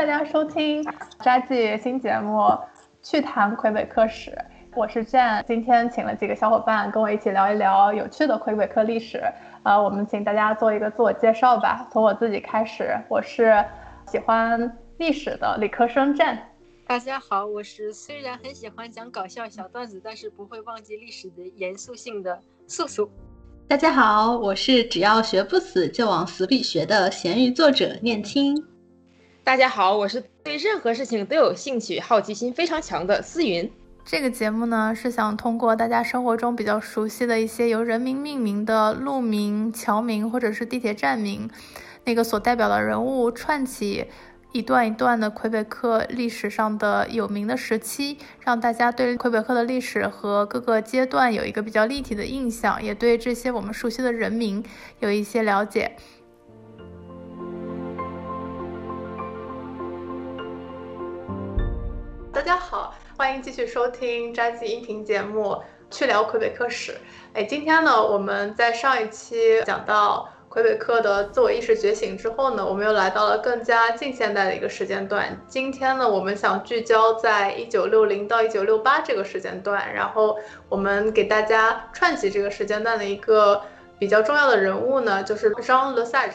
大家收听扎记新节目《趣谈魁北克史》，我是 Jane，今天请了几个小伙伴跟我一起聊一聊有趣的魁北克历史。呃，我们请大家做一个自我介绍吧，从我自己开始，我是喜欢历史的理科生 Jane。大家好，我是虽然很喜欢讲搞笑小段子，但是不会忘记历史的严肃性的素素。大家好，我是只要学不死就往死里学的咸鱼作者念青。大家好，我是对任何事情都有兴趣、好奇心非常强的思云。这个节目呢，是想通过大家生活中比较熟悉的一些由人名命名的路名、桥名或者是地铁站名，那个所代表的人物串起。一段一段的魁北克历史上的有名的时期，让大家对魁北克的历史和各个阶段有一个比较立体的印象，也对这些我们熟悉的人名有一些了解。大家好，欢迎继续收听摘记音频节目《去聊魁北克史》。哎，今天呢，我们在上一期讲到。魁北克的自我意识觉醒之后呢，我们又来到了更加近现代的一个时间段。今天呢，我们想聚焦在一九六零到一九六八这个时间段，然后我们给大家串起这个时间段的一个比较重要的人物呢，就是 Jean Lesage。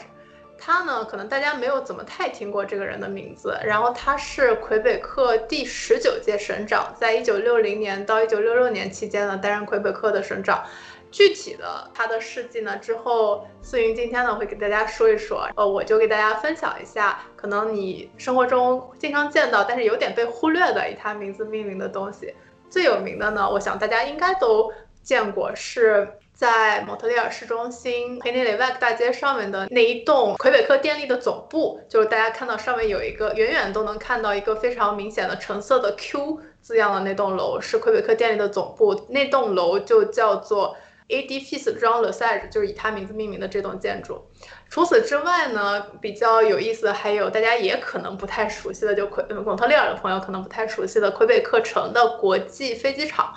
他呢，可能大家没有怎么太听过这个人的名字。然后他是魁北克第十九届省长，在一九六零年到一九六六年期间呢，担任魁北克的省长。具体的他的事迹呢？之后思云今天呢会给大家说一说，呃，我就给大家分享一下，可能你生活中经常见到，但是有点被忽略的以他名字命名的东西。最有名的呢，我想大家应该都见过，是在蒙特利尔市中心佩内雷瓦克大街上面的那一栋魁北克电力的总部，就是大家看到上面有一个远远都能看到一个非常明显的橙色的 Q 字样的那栋楼，是魁北克电力的总部。那栋楼就叫做。Edifice Jean Lesage 就是以他名字命名的这栋建筑。除此之外呢，比较有意思的还有大家也可能不太熟悉的，就魁蒙特利尔的朋友可能不太熟悉的魁北克城的国际飞机场，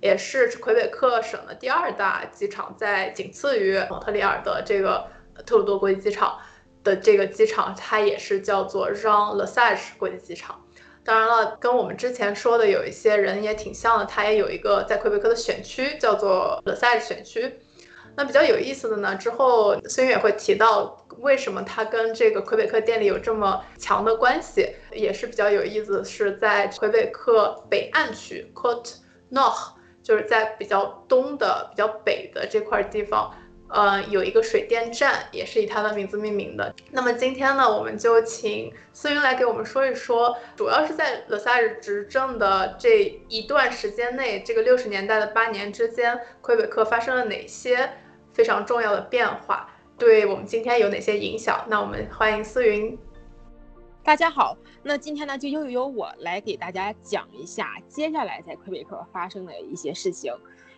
也是魁北克省的第二大机场，在仅次于蒙特利尔的这个特鲁多国际机场的这个机场，它也是叫做 Jean Lesage 国际机场。当然了，跟我们之前说的有一些人也挺像的，他也有一个在魁北克的选区，叫做 The Side 选区。那比较有意思的呢，之后孙悦也会提到为什么他跟这个魁北克电力有这么强的关系，也是比较有意思，是在魁北克北岸区 Cote Nord，就是在比较东的、比较北的这块地方。呃，有一个水电站，也是以它的名字命名的。那么今天呢，我们就请思云来给我们说一说，主要是在勒萨日执政的这一段时间内，这个六十年代的八年之间，魁北克发生了哪些非常重要的变化，对我们今天有哪些影响？那我们欢迎思云。大家好，那今天呢，就又由我来给大家讲一下接下来在魁北克发生的一些事情。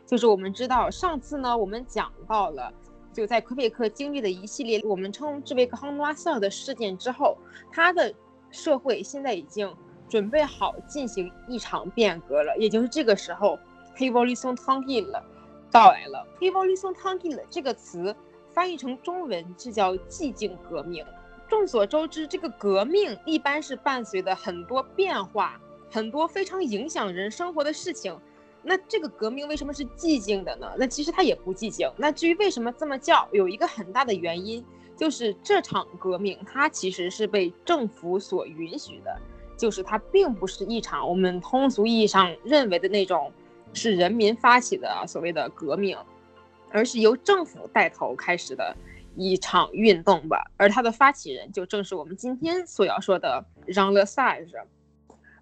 就是我们知道，上次呢，我们讲到了，就在魁北克经历了一系列我们称之为康诺拉瑟的事件之后，他的社会现在已经准备好进行一场变革了。也就是这个时候 h e v o l u t i o n t a n g i l 到来了。h e v o l u t i o n t a n g i l 这个词翻译成中文是叫寂静革命。众所周知，这个革命一般是伴随着很多变化，很多非常影响人生活的事情。那这个革命为什么是寂静的呢？那其实它也不寂静。那至于为什么这么叫，有一个很大的原因，就是这场革命它其实是被政府所允许的，就是它并不是一场我们通俗意义上认为的那种是人民发起的所谓的革命，而是由政府带头开始的一场运动吧。而它的发起人就正是我们今天所要说的 Jean Lesage。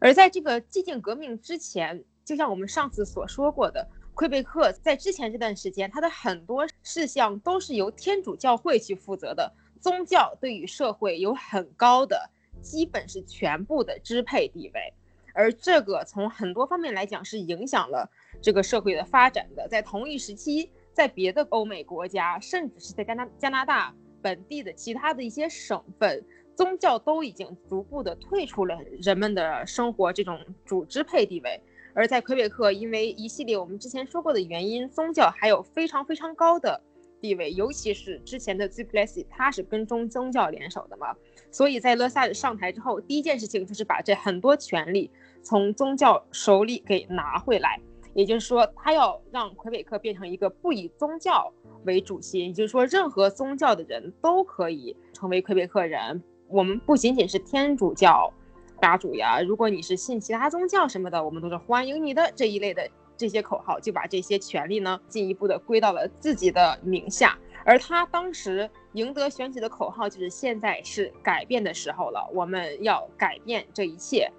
而在这个寂静革命之前。就像我们上次所说过的，魁北克在之前这段时间，它的很多事项都是由天主教会去负责的。宗教对于社会有很高的，基本是全部的支配地位，而这个从很多方面来讲是影响了这个社会的发展的。在同一时期，在别的欧美国家，甚至是在加拿加拿大本地的其他的一些省份，宗教都已经逐步的退出了人们的生活这种主支配地位。而在魁北克，因为一系列我们之前说过的原因，宗教还有非常非常高的地位，尤其是之前的 z p l e s s 他是跟中宗教联手的嘛，所以在勒萨尔上台之后，第一件事情就是把这很多权利从宗教手里给拿回来，也就是说，他要让魁北克变成一个不以宗教为主心，也就是说，任何宗教的人都可以成为魁北克人。我们不仅仅是天主教大主呀，如果你是信其他宗教什么的，我们都是欢迎你的这一类的。这些口号就把这些权利呢进一步的归到了自己的名下，而他当时赢得选举的口号就是现在是改变的时候了，我们要改变这一切，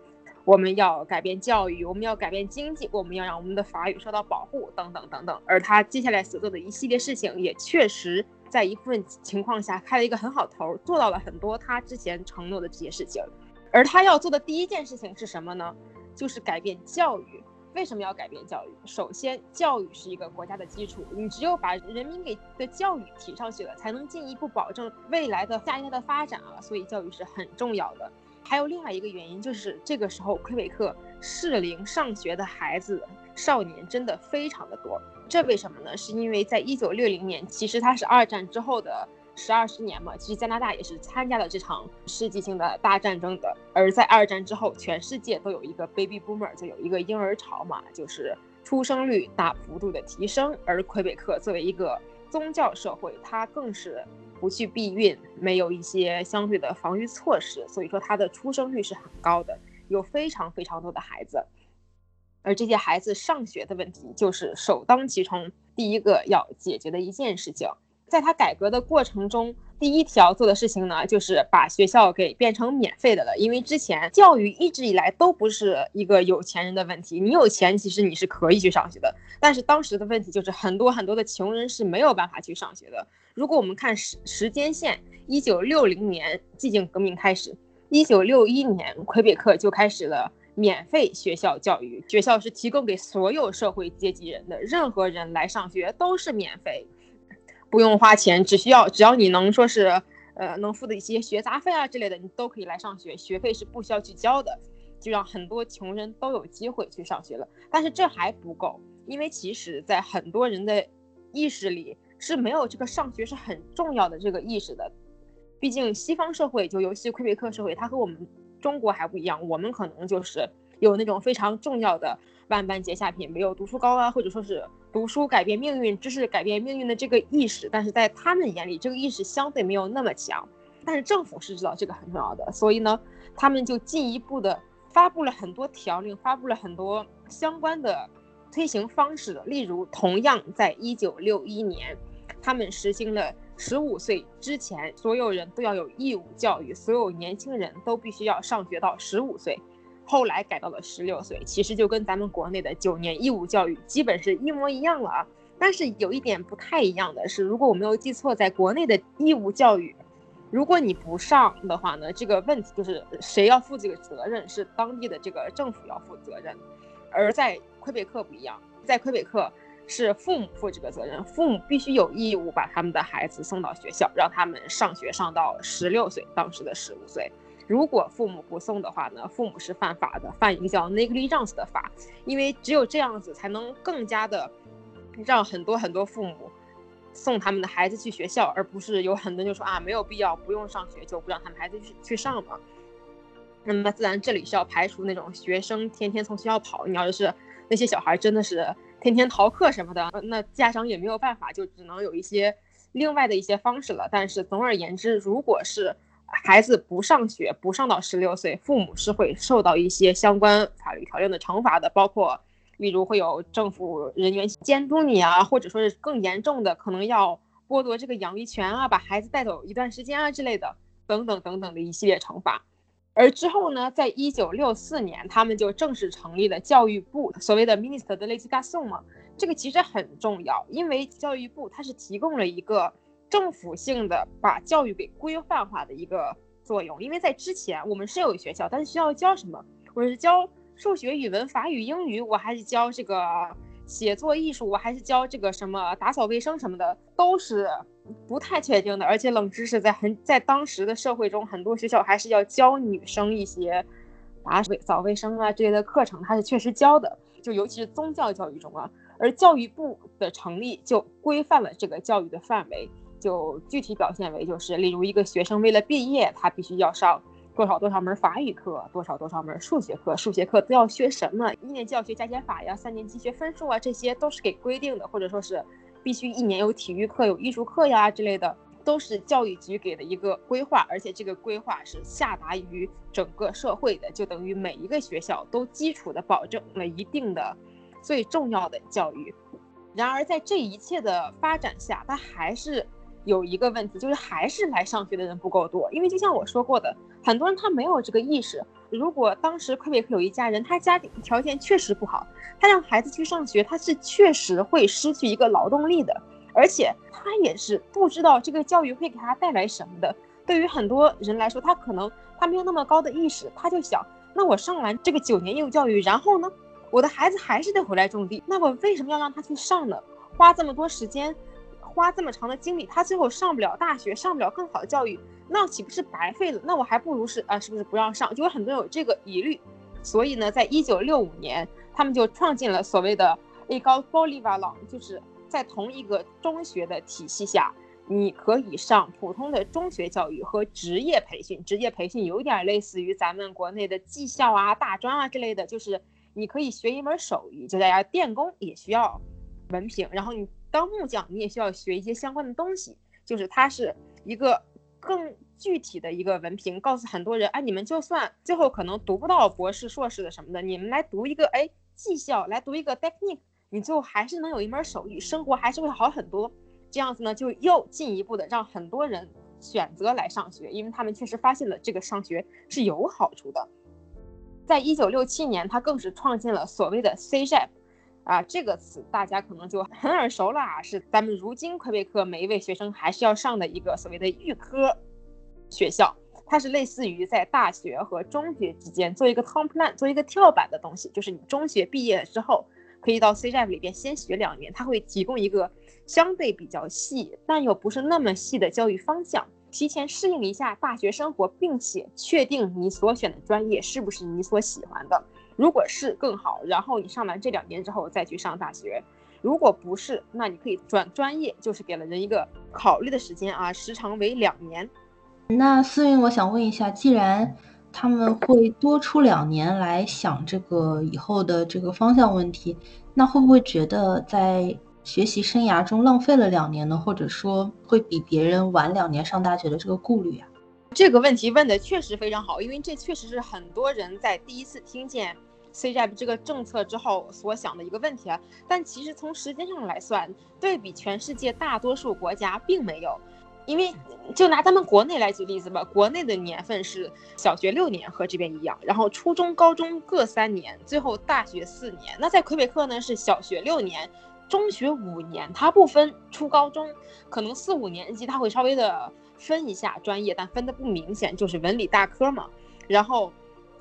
我们要改变教育，我们要改变经济，我们要让我们的法语受到保护，等等等等。而他接下来所做的一系列事情，也确实在一部分情况下开了一个很好头，做到了很多他之前承诺的这些事情。而他要做的第一件事情是什么呢？就是改变教育。为什么要改变教育？首先，教育是一个国家的基础，你只有把人民给的教育提上去了，才能进一步保证未来的下一代的发展啊。所以，教育是很重要的。还有另外一个原因，就是这个时候魁北克适龄上学的孩子、少年真的非常的多。这为什么呢？是因为在一九六零年，其实它是二战之后的。十二十年嘛，其实加拿大也是参加了这场世纪性的大战争的。而在二战之后，全世界都有一个 baby boomer，就有一个婴儿潮嘛，就是出生率大幅度的提升。而魁北克作为一个宗教社会，它更是不去避孕，没有一些相对的防御措施，所以说他的出生率是很高的，有非常非常多的孩子。而这些孩子上学的问题，就是首当其冲第一个要解决的一件事情。在他改革的过程中，第一条做的事情呢，就是把学校给变成免费的了。因为之前教育一直以来都不是一个有钱人的问题，你有钱其实你是可以去上学的。但是当时的问题就是很多很多的穷人是没有办法去上学的。如果我们看时时间线，一九六零年寂静革命开始，一九六一年魁北克就开始了免费学校教育，学校是提供给所有社会阶级人的，任何人来上学都是免费。不用花钱，只需要只要你能说是，呃，能付的一些学杂费啊之类的，你都可以来上学，学费是不需要去交的，就让很多穷人都有机会去上学了。但是这还不够，因为其实在很多人的意识里是没有这个上学是很重要的这个意识的。毕竟西方社会，就尤其魁北克社会，它和我们中国还不一样，我们可能就是有那种非常重要的。万般皆下品，没有读书高啊，或者说是读书改变命运、知识改变命运的这个意识，但是在他们眼里，这个意识相对没有那么强。但是政府是知道这个很重要的，所以呢，他们就进一步的发布了很多条令，发布了很多相关的推行方式。例如，同样在一九六一年，他们实行了十五岁之前所有人都要有义务教育，所有年轻人都必须要上学到十五岁。后来改到了十六岁，其实就跟咱们国内的九年义务教育基本是一模一样了啊。但是有一点不太一样的是，如果我没有记错，在国内的义务教育，如果你不上的话呢，这个问题就是谁要负这个责任，是当地的这个政府要负责任。而在魁北克不一样，在魁北克是父母负这个责任，父母必须有义务把他们的孩子送到学校，让他们上学上到十六岁，当时的十五岁。如果父母不送的话呢，父母是犯法的，犯一个叫 negligence 的法，因为只有这样子才能更加的让很多很多父母送他们的孩子去学校，而不是有很多就说啊没有必要不用上学就不让他们孩子去去上嘛。那么自然这里是要排除那种学生天天从学校跑，你要是那些小孩真的是天天逃课什么的，那家长也没有办法，就只能有一些另外的一些方式了。但是总而言之，如果是孩子不上学，不上到十六岁，父母是会受到一些相关法律条例的惩罚的，包括，例如会有政府人员监督你啊，或者说是更严重的，可能要剥夺这个养育权啊，把孩子带走一段时间啊之类的，等等等等的一系列惩罚。而之后呢，在一九六四年，他们就正式成立了教育部，所谓的 Minister de l'Education 嘛，这个其实很重要，因为教育部它是提供了一个。政府性的把教育给规范化的一个作用，因为在之前我们是有学校，但是学校教什么？我是教数学、语文、法语、英语，我还是教这个写作艺术，我还是教这个什么打扫卫生什么的，都是不太确定的。而且冷知识在很在当时的社会中，很多学校还是要教女生一些打扫卫生啊这类的课程，它是确实教的，就尤其是宗教教育中啊。而教育部的成立就规范了这个教育的范围，就具体表现为就是，例如一个学生为了毕业，他必须要上多少多少门法语课，多少多少门数学课，数学课都要学什么？一年级要学加减法呀，三年级学分数啊，这些都是给规定的，或者说是必须一年有体育课、有艺术课呀之类的，都是教育局给的一个规划，而且这个规划是下达于整个社会的，就等于每一个学校都基础的保证了一定的。最重要的教育，然而在这一切的发展下，它还是有一个问题，就是还是来上学的人不够多。因为就像我说过的，很多人他没有这个意识。如果当时魁北克有一家人，他家庭条件确实不好，他让孩子去上学，他是确实会失去一个劳动力的，而且他也是不知道这个教育会给他带来什么的。对于很多人来说，他可能他没有那么高的意识，他就想，那我上完这个九年义务教育，然后呢？我的孩子还是得回来种地，那我为什么要让他去上呢？花这么多时间，花这么长的精力，他最后上不了大学，上不了更好的教育，那岂不是白费了？那我还不如是啊，是不是不让上？就有很多人有这个疑虑。所以呢，在一九六五年，他们就创建了所谓的 A 高 Bolivar 就是在同一个中学的体系下，你可以上普通的中学教育和职业培训。职业培训有点类似于咱们国内的技校啊、大专啊之类的，就是。你可以学一门手艺，就大家电工也需要文凭，然后你当木匠，你也需要学一些相关的东西，就是它是一个更具体的一个文凭，告诉很多人，哎，你们就算最后可能读不到博士、硕士的什么的，你们来读一个哎技校，来读一个 technique，你最后还是能有一门手艺，生活还是会好很多。这样子呢，就又进一步的让很多人选择来上学，因为他们确实发现了这个上学是有好处的。在一九六七年，他更是创建了所谓的 CJEP，啊，这个词大家可能就很耳熟了啊，是咱们如今魁北克每一位学生还是要上的一个所谓的预科学校，它是类似于在大学和中学之间做一个 top plan，做一个跳板的东西，就是你中学毕业之后可以到 CJEP 里边先学两年，它会提供一个相对比较细但又不是那么细的教育方向。提前适应一下大学生活，并且确定你所选的专业是不是你所喜欢的。如果是更好，然后你上完这两年之后再去上大学；如果不是，那你可以转专业，就是给了人一个考虑的时间啊，时长为两年。那思云，我想问一下，既然他们会多出两年来想这个以后的这个方向问题，那会不会觉得在？学习生涯中浪费了两年呢，或者说会比别人晚两年上大学的这个顾虑啊？这个问题问的确实非常好，因为这确实是很多人在第一次听见 CJEP 这个政策之后所想的一个问题啊。但其实从时间上来算，对比全世界大多数国家并没有，因为就拿咱们国内来举例子吧，国内的年份是小学六年和这边一样，然后初中、高中各三年，最后大学四年。那在魁北克呢是小学六年。中学五年，它不分初高中，可能四五年级它会稍微的分一下专业，但分的不明显，就是文理大科嘛。然后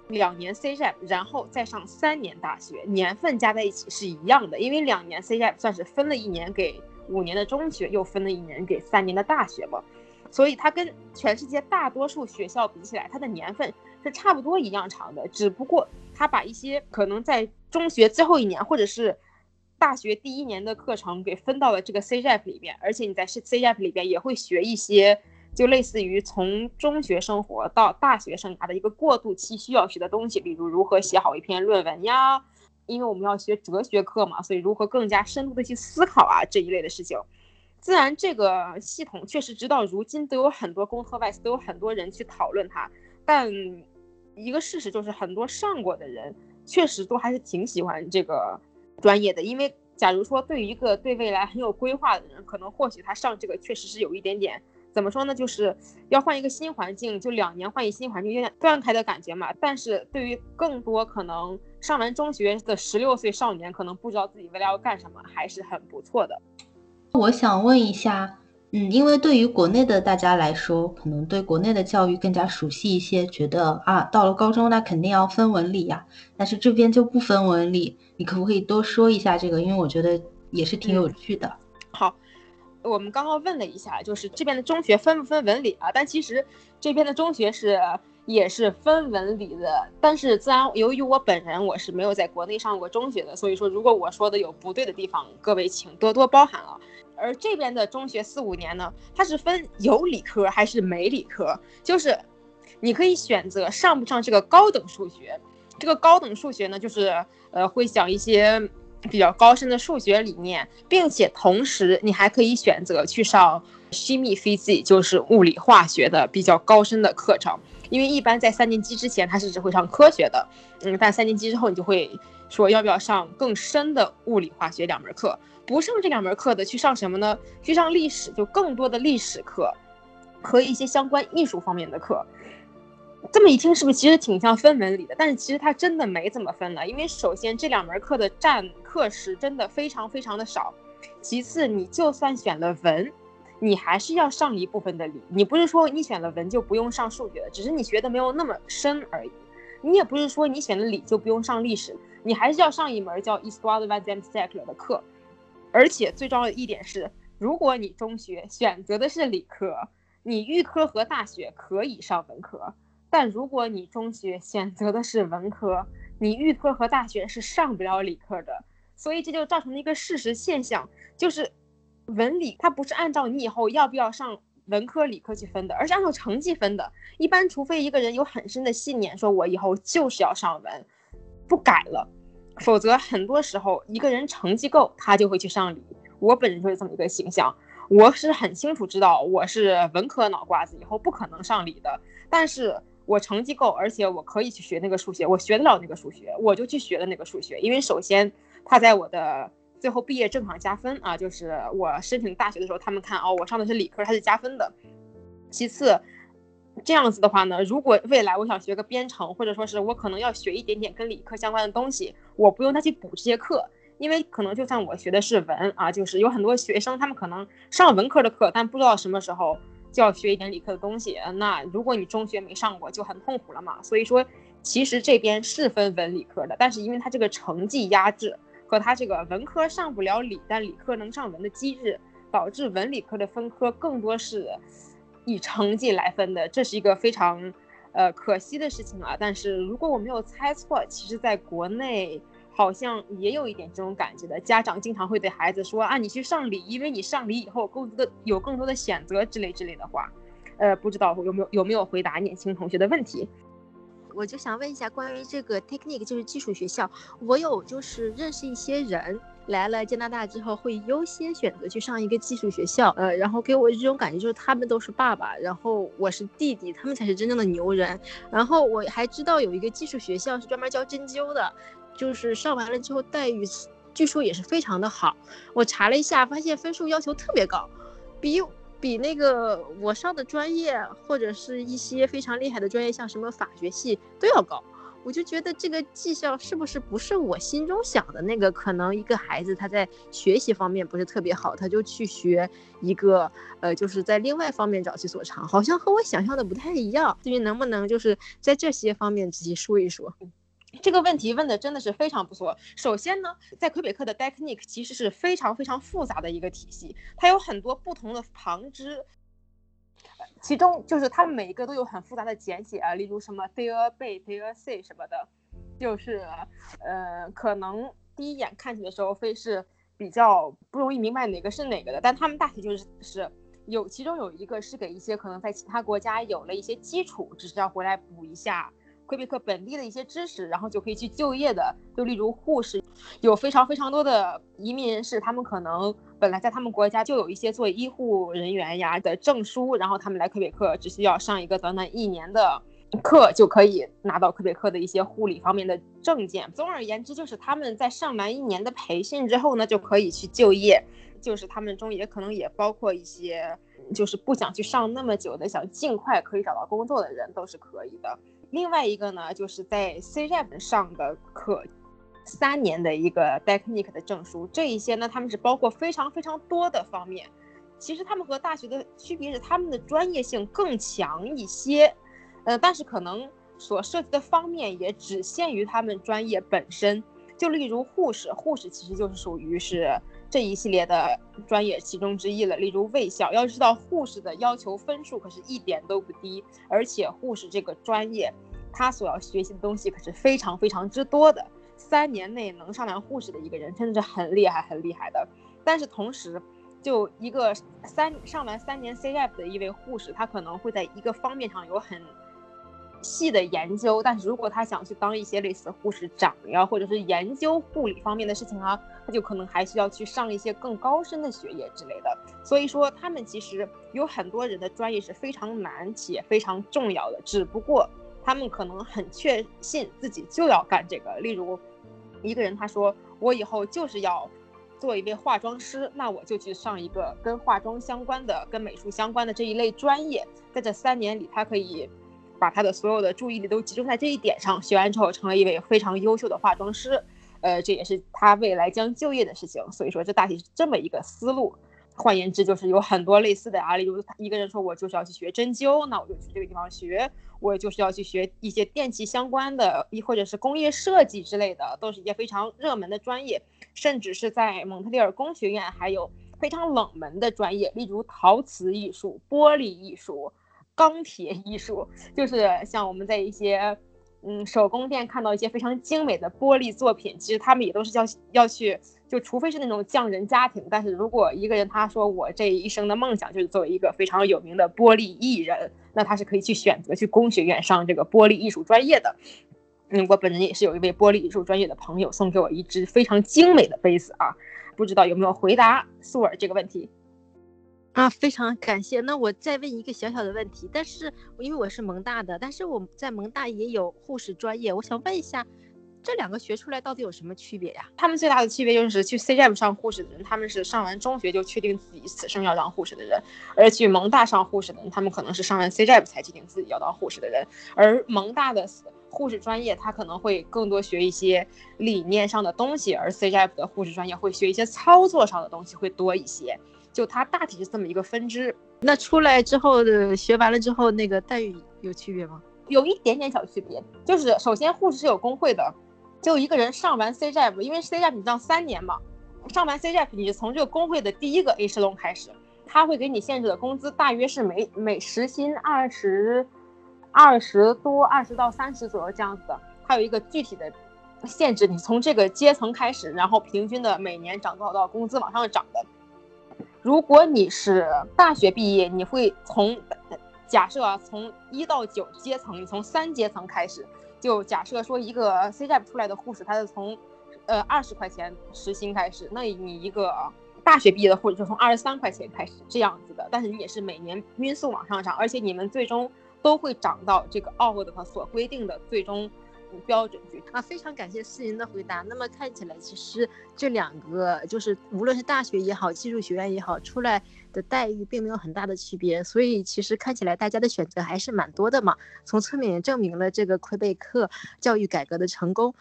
两年 CJEP，然后再上三年大学，年份加在一起是一样的，因为两年 CJEP 算是分了一年给五年的中学，又分了一年给三年的大学嘛。所以它跟全世界大多数学校比起来，它的年份是差不多一样长的，只不过它把一些可能在中学最后一年或者是大学第一年的课程给分到了这个 CJEP 里边，而且你在 CJEP 里边也会学一些，就类似于从中学生活到大学生涯的一个过渡期需要学的东西，比如如何写好一篇论文呀，因为我们要学哲学课嘛，所以如何更加深度的去思考啊这一类的事情。自然这个系统确实直到如今都有很多公特外都有很多人去讨论它，但一个事实就是很多上过的人确实都还是挺喜欢这个。专业的，因为假如说对于一个对未来很有规划的人，可能或许他上这个确实是有一点点，怎么说呢，就是要换一个新环境，就两年换一新环境，有点断开的感觉嘛。但是对于更多可能上完中学的十六岁少年，可能不知道自己未来要干什么，还是很不错的。我想问一下。嗯，因为对于国内的大家来说，可能对国内的教育更加熟悉一些，觉得啊，到了高中那肯定要分文理呀，但是这边就不分文理，你可不可以多说一下这个？因为我觉得也是挺有趣的。好，我们刚刚问了一下，就是这边的中学分不分文理啊？但其实这边的中学是也是分文理的。但是自然由于我本人我是没有在国内上过中学的，所以说如果我说的有不对的地方，各位请多多包涵啊。而这边的中学四五年呢，它是分有理科还是没理科，就是你可以选择上不上这个高等数学。这个高等数学呢，就是呃会讲一些比较高深的数学理念，并且同时你还可以选择去上 chemistry，就是物理化学的比较高深的课程。因为一般在三年级之前，他是只会上科学的，嗯，但三年级之后你就会说要不要上更深的物理化学两门课。不上这两门课的，去上什么呢？去上历史，就更多的历史课和一些相关艺术方面的课。这么一听，是不是其实挺像分文理的？但是其实它真的没怎么分了，因为首先这两门课的占课时真的非常非常的少。其次，你就算选了文，你还是要上一部分的理。你不是说你选了文就不用上数学的，只是你学的没有那么深而已。你也不是说你选了理就不用上历史，你还是要上一门叫 Histoire de l'Ancien siècle 的课。而且最重要的一点是，如果你中学选择的是理科，你预科和大学可以上文科；但如果你中学选择的是文科，你预科和大学是上不了理科的。所以这就造成了一个事实现象，就是文理它不是按照你以后要不要上文科、理科去分的，而是按照成绩分的。一般除非一个人有很深的信念，说我以后就是要上文，不改了。否则，很多时候一个人成绩够，他就会去上理。我本人就是这么一个形象。我是很清楚知道我是文科脑瓜子，以后不可能上理的。但是我成绩够，而且我可以去学那个数学，我学得了那个数学，我就去学了那个数学。因为首先，他在我的最后毕业证上加分啊，就是我申请大学的时候，他们看哦，我上的是理科，他是加分的。其次。这样子的话呢，如果未来我想学个编程，或者说是我可能要学一点点跟理科相关的东西，我不用再去补这些课，因为可能就算我学的是文啊，就是有很多学生他们可能上文科的课，但不知道什么时候就要学一点理科的东西。那如果你中学没上过，就很痛苦了嘛。所以说，其实这边是分文理科的，但是因为它这个成绩压制和它这个文科上不了理，但理科能上文的机制，导致文理科的分科更多是。以成绩来分的，这是一个非常，呃，可惜的事情啊。但是如果我没有猜错，其实在国内好像也有一点这种感觉的。家长经常会对孩子说啊，你去上理，因为你上理以后更多的有更多的选择之类之类的话。呃，不知道有没有有没有回答年轻同学的问题。我就想问一下，关于这个 technique 就是技术学校，我有就是认识一些人。来了加拿大之后，会优先选择去上一个技术学校，呃，然后给我这种感觉就是他们都是爸爸，然后我是弟弟，他们才是真正的牛人。然后我还知道有一个技术学校是专门教针灸的，就是上完了之后待遇据说也是非常的好。我查了一下，发现分数要求特别高，比比那个我上的专业或者是一些非常厉害的专业，像什么法学系都要高。我就觉得这个技校是不是不是我心中想的那个？可能一个孩子他在学习方面不是特别好，他就去学一个，呃，就是在另外方面找其所长，好像和我想象的不太一样。至于能不能就是在这些方面仔细说一说？这个问题问的真的是非常不错。首先呢，在魁北克的 technique 其实是非常非常复杂的一个体系，它有很多不同的旁支。其中就是他们每一个都有很复杂的简写啊，例如什么 ther b their c 什么的，就是呃，可能第一眼看起的时候会是比较不容易明白哪个是哪个的，但他们大体就是是有其中有一个是给一些可能在其他国家有了一些基础，只是要回来补一下。魁北克本地的一些知识，然后就可以去就业的，就例如护士，有非常非常多的移民人士，他们可能本来在他们国家就有一些做医护人员呀的证书，然后他们来魁北克只需要上一个短短一年的课，就可以拿到魁北克的一些护理方面的证件。总而言之，就是他们在上完一年的培训之后呢，就可以去就业。就是他们中也可能也包括一些，就是不想去上那么久的，想尽快可以找到工作的人，都是可以的。另外一个呢，就是在 c r p 上的可，三年的一个 technique 的证书，这一些呢，他们是包括非常非常多的方面。其实他们和大学的区别是，他们的专业性更强一些，呃，但是可能所涉及的方面也只限于他们专业本身。就例如护士，护士其实就是属于是。这一系列的专业其中之一了。例如卫校，要知道护士的要求分数可是一点都不低，而且护士这个专业，他所要学习的东西可是非常非常之多的。三年内能上完护士的一个人，真的是很厉害很厉害的。但是同时，就一个三上完三年 C F 的一位护士，他可能会在一个方面上有很。细的研究，但是如果他想去当一些类似护士长呀，或者是研究护理方面的事情啊，他就可能还需要去上一些更高深的学业之类的。所以说，他们其实有很多人的专业是非常难且非常重要的，只不过他们可能很确信自己就要干这个。例如，一个人他说我以后就是要做一位化妆师，那我就去上一个跟化妆相关的、跟美术相关的这一类专业，在这三年里，他可以。把他的所有的注意力都集中在这一点上，学完之后成为一位非常优秀的化妆师，呃，这也是他未来将就业的事情。所以说，这大体是这么一个思路。换言之，就是有很多类似的啊，例如一个人说我就是要去学针灸，那我就去这个地方学；我就是要去学一些电器相关的，亦或者是工业设计之类的，都是一些非常热门的专业。甚至是在蒙特利尔工学院，还有非常冷门的专业，例如陶瓷艺术、玻璃艺术。钢铁艺术就是像我们在一些嗯手工店看到一些非常精美的玻璃作品，其实他们也都是要要去，就除非是那种匠人家庭，但是如果一个人他说我这一生的梦想就是作为一个非常有名的玻璃艺人，那他是可以去选择去工学院上这个玻璃艺术专业的。嗯，我本人也是有一位玻璃艺术专业的朋友送给我一只非常精美的杯子啊，不知道有没有回答苏尔这个问题。啊，非常感谢。那我再问一个小小的问题，但是因为我是蒙大的，但是我在蒙大也有护士专业，我想问一下，这两个学出来到底有什么区别呀？他们最大的区别就是去 CGM 上护士的人，他们是上完中学就确定自己此生要当护士的人；而去蒙大上护士的人，他们可能是上完 CGM 才确定自己要当护士的人。而蒙大的护士专业，他可能会更多学一些理念上的东西，而 CGM 的护士专业会学一些操作上的东西会多一些。就它大体是这么一个分支，那出来之后的学完了之后，那个待遇有区别吗？有一点点小区别，就是首先护士是有工会的，就一个人上完 CJP，因为 CJP 你上三年嘛，上完 CJP 你是从这个工会的第一个 A 龙开始，他会给你限制的工资大约是每每时薪二十二十多，二十到三十左右这样子的，它有一个具体的限制，你从这个阶层开始，然后平均的每年涨多少多少工资往上涨的。如果你是大学毕业，你会从假设啊，从一到九阶层，你从三阶层开始，就假设说一个 CJP 出来的护士，他是从呃二十块钱时薪开始，那你一个大学毕业的护士就从二十三块钱开始这样子的，但是你也是每年匀速往上涨，而且你们最终都会涨到这个奥沃德所规定的最终。标准句啊，非常感谢思云的回答。那么看起来，其实这两个就是无论是大学也好，技术学院也好，出来的待遇并没有很大的区别。所以其实看起来大家的选择还是蛮多的嘛。从侧面也证明了这个魁北克教育改革的成功。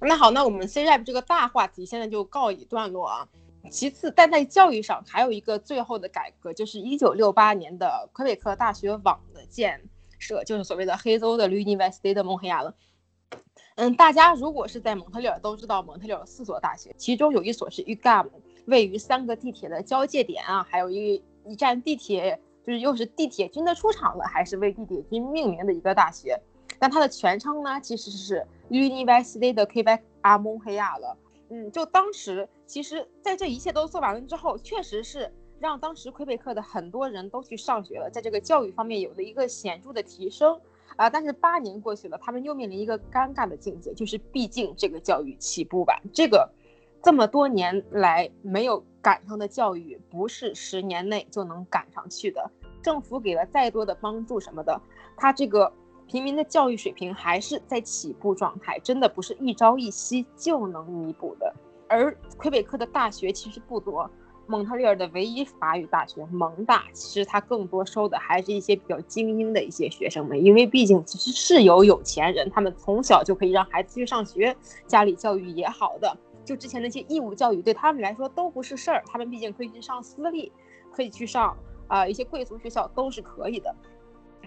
那好，那我们 CREP 这个大话题现在就告一段落啊。其次，但在教育上还有一个最后的改革，就是一九六八年的魁北克大学网的建。社就是所谓的黑州的 University 的蒙黑亚了。嗯，大家如果是在蒙特利尔都知道，蒙特利尔有四所大学，其中有一所是 UGM，位于三个地铁的交界点啊，还有一一站地铁，就是又是地铁军的出场了，还是为地铁军命名的一个大学。但它的全称呢，其实是 University 的 Quebec 阿蒙黑亚了。嗯，就当时其实在这一切都做完了之后，确实是。让当时魁北克的很多人都去上学了，在这个教育方面有了一个显著的提升啊！但是八年过去了，他们又面临一个尴尬的境界，就是毕竟这个教育起步晚，这个这么多年来没有赶上的教育，不是十年内就能赶上去的。政府给了再多的帮助什么的，他这个平民的教育水平还是在起步状态，真的不是一朝一夕就能弥补的。而魁北克的大学其实不多。蒙特利尔的唯一法语大学蒙大，其实它更多收的还是一些比较精英的一些学生们，因为毕竟其实是有有钱人，他们从小就可以让孩子去上学，家里教育也好的。就之前那些义务教育对他们来说都不是事儿，他们毕竟可以去上私立，可以去上啊一些贵族学校都是可以的。